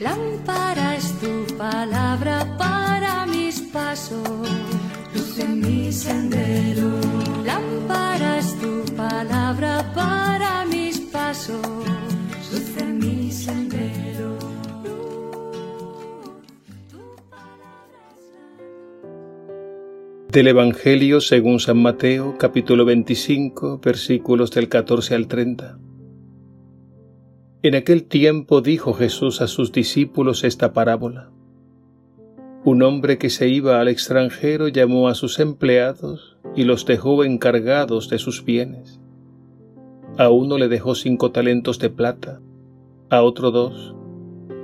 Lámpara es tu palabra para mis pasos, luz en mi sendero. Lámpara es tu palabra para mis pasos, luz en mi sendero. Del Evangelio según San Mateo, capítulo 25, versículos del 14 al 30. En aquel tiempo dijo Jesús a sus discípulos esta parábola. Un hombre que se iba al extranjero llamó a sus empleados y los dejó encargados de sus bienes. A uno le dejó cinco talentos de plata, a otro dos,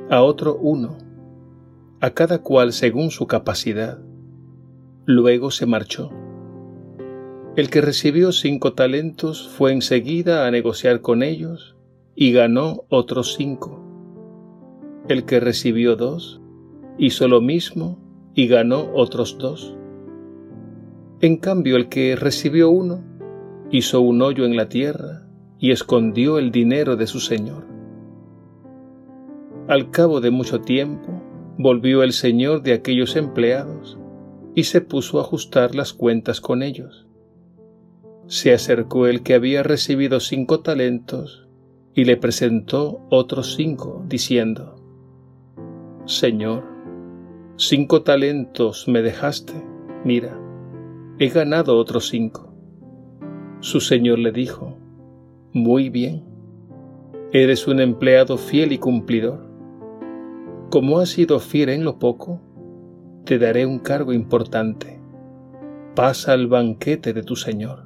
a otro uno, a cada cual según su capacidad. Luego se marchó. El que recibió cinco talentos fue enseguida a negociar con ellos y ganó otros cinco. El que recibió dos hizo lo mismo y ganó otros dos. En cambio, el que recibió uno hizo un hoyo en la tierra y escondió el dinero de su señor. Al cabo de mucho tiempo, volvió el señor de aquellos empleados y se puso a ajustar las cuentas con ellos. Se acercó el que había recibido cinco talentos y le presentó otros cinco, diciendo, Señor, cinco talentos me dejaste, mira, he ganado otros cinco. Su señor le dijo, Muy bien, eres un empleado fiel y cumplidor. Como has sido fiel en lo poco, te daré un cargo importante. Pasa al banquete de tu señor.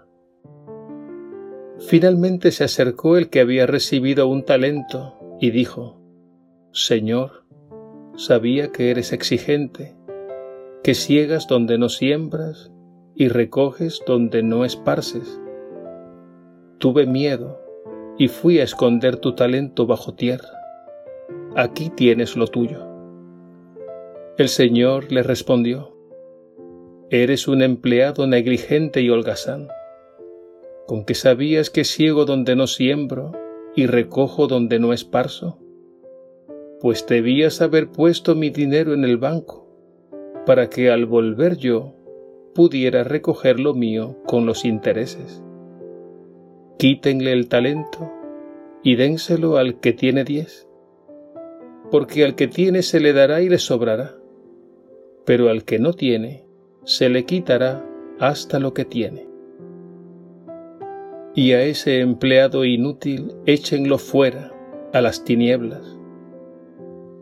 Finalmente se acercó el que había recibido un talento y dijo, Señor, sabía que eres exigente, que ciegas donde no siembras y recoges donde no esparces. Tuve miedo y fui a esconder tu talento bajo tierra. Aquí tienes lo tuyo. El Señor le respondió, Eres un empleado negligente y holgazán con que sabías que ciego donde no siembro y recojo donde no esparzo? Pues debías haber puesto mi dinero en el banco, para que al volver yo pudiera recoger lo mío con los intereses. Quítenle el talento y dénselo al que tiene diez, porque al que tiene se le dará y le sobrará, pero al que no tiene se le quitará hasta lo que tiene y a ese empleado inútil échenlo fuera, a las tinieblas.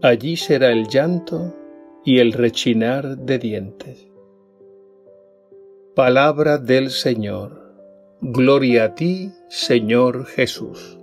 Allí será el llanto y el rechinar de dientes. Palabra del Señor. Gloria a ti, Señor Jesús.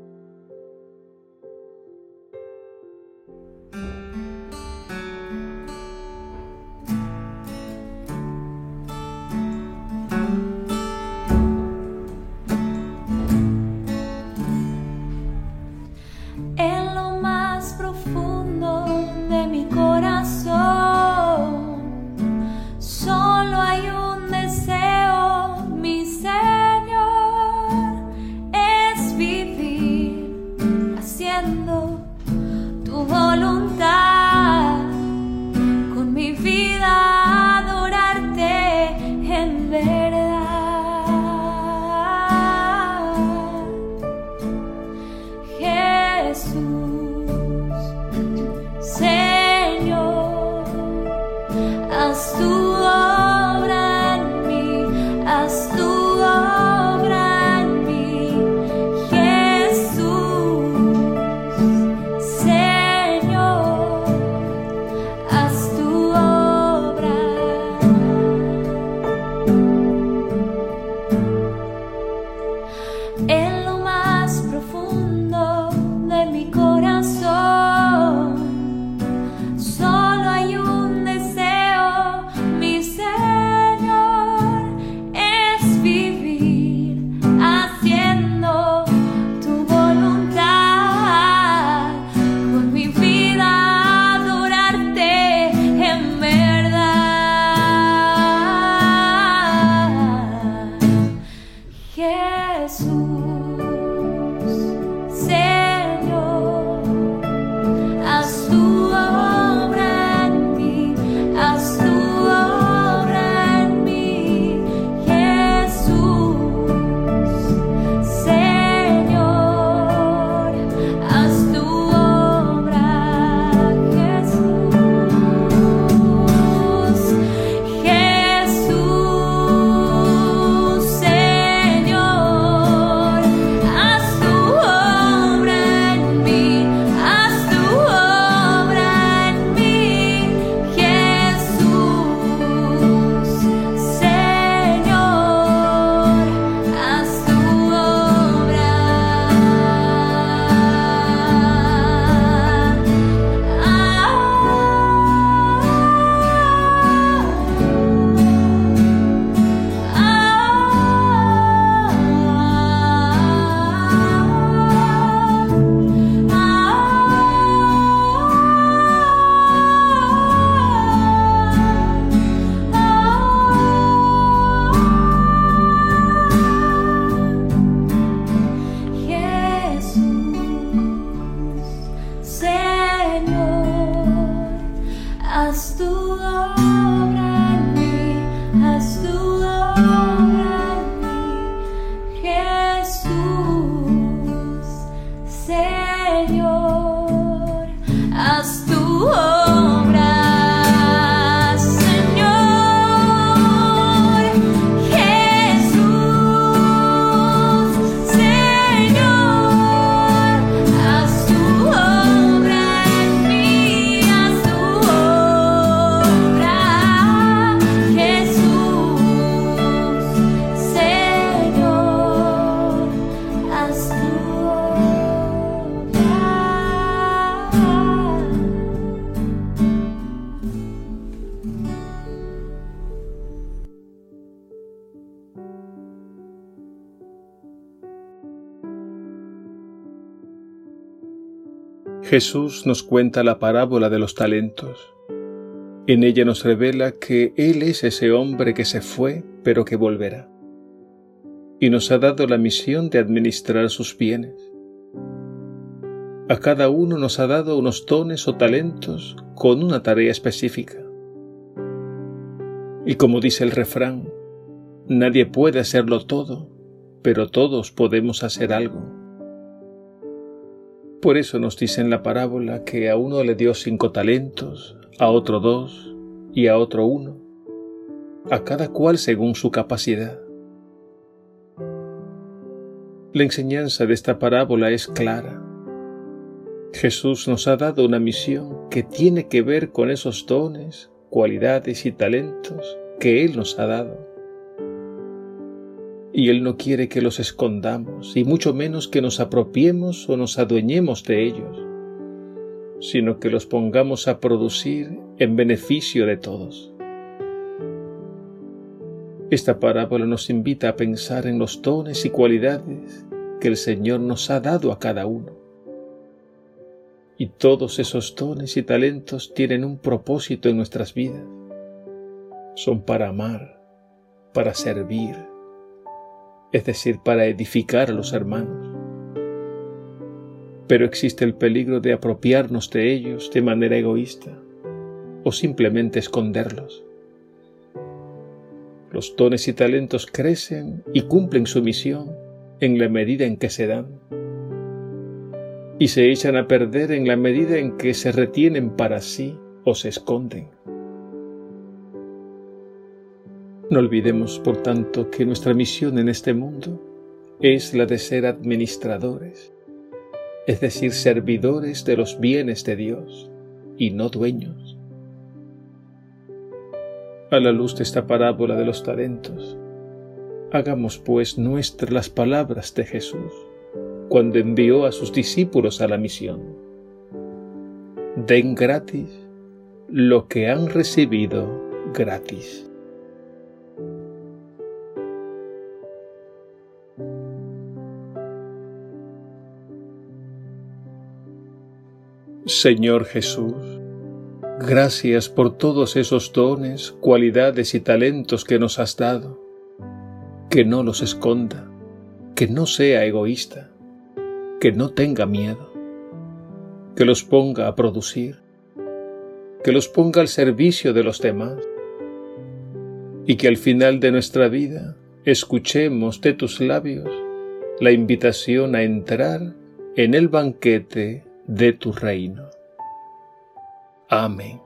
Jesús nos cuenta la parábola de los talentos. En ella nos revela que Él es ese hombre que se fue, pero que volverá. Y nos ha dado la misión de administrar sus bienes. A cada uno nos ha dado unos dones o talentos con una tarea específica. Y como dice el refrán, nadie puede hacerlo todo, pero todos podemos hacer algo. Por eso nos dice en la parábola que a uno le dio cinco talentos, a otro dos y a otro uno, a cada cual según su capacidad. La enseñanza de esta parábola es clara. Jesús nos ha dado una misión que tiene que ver con esos dones, cualidades y talentos que Él nos ha dado. Y Él no quiere que los escondamos, y mucho menos que nos apropiemos o nos adueñemos de ellos, sino que los pongamos a producir en beneficio de todos. Esta parábola nos invita a pensar en los dones y cualidades que el Señor nos ha dado a cada uno. Y todos esos dones y talentos tienen un propósito en nuestras vidas. Son para amar, para servir, es decir, para edificar a los hermanos. Pero existe el peligro de apropiarnos de ellos de manera egoísta o simplemente esconderlos. Los dones y talentos crecen y cumplen su misión en la medida en que se dan y se echan a perder en la medida en que se retienen para sí o se esconden. No olvidemos, por tanto, que nuestra misión en este mundo es la de ser administradores, es decir, servidores de los bienes de Dios y no dueños. A la luz de esta parábola de los talentos, hagamos pues nuestras las palabras de Jesús cuando envió a sus discípulos a la misión. Den gratis lo que han recibido gratis. Señor Jesús, gracias por todos esos dones, cualidades y talentos que nos has dado. Que no los esconda, que no sea egoísta, que no tenga miedo, que los ponga a producir, que los ponga al servicio de los demás y que al final de nuestra vida escuchemos de tus labios la invitación a entrar en el banquete de tu reino. Amén.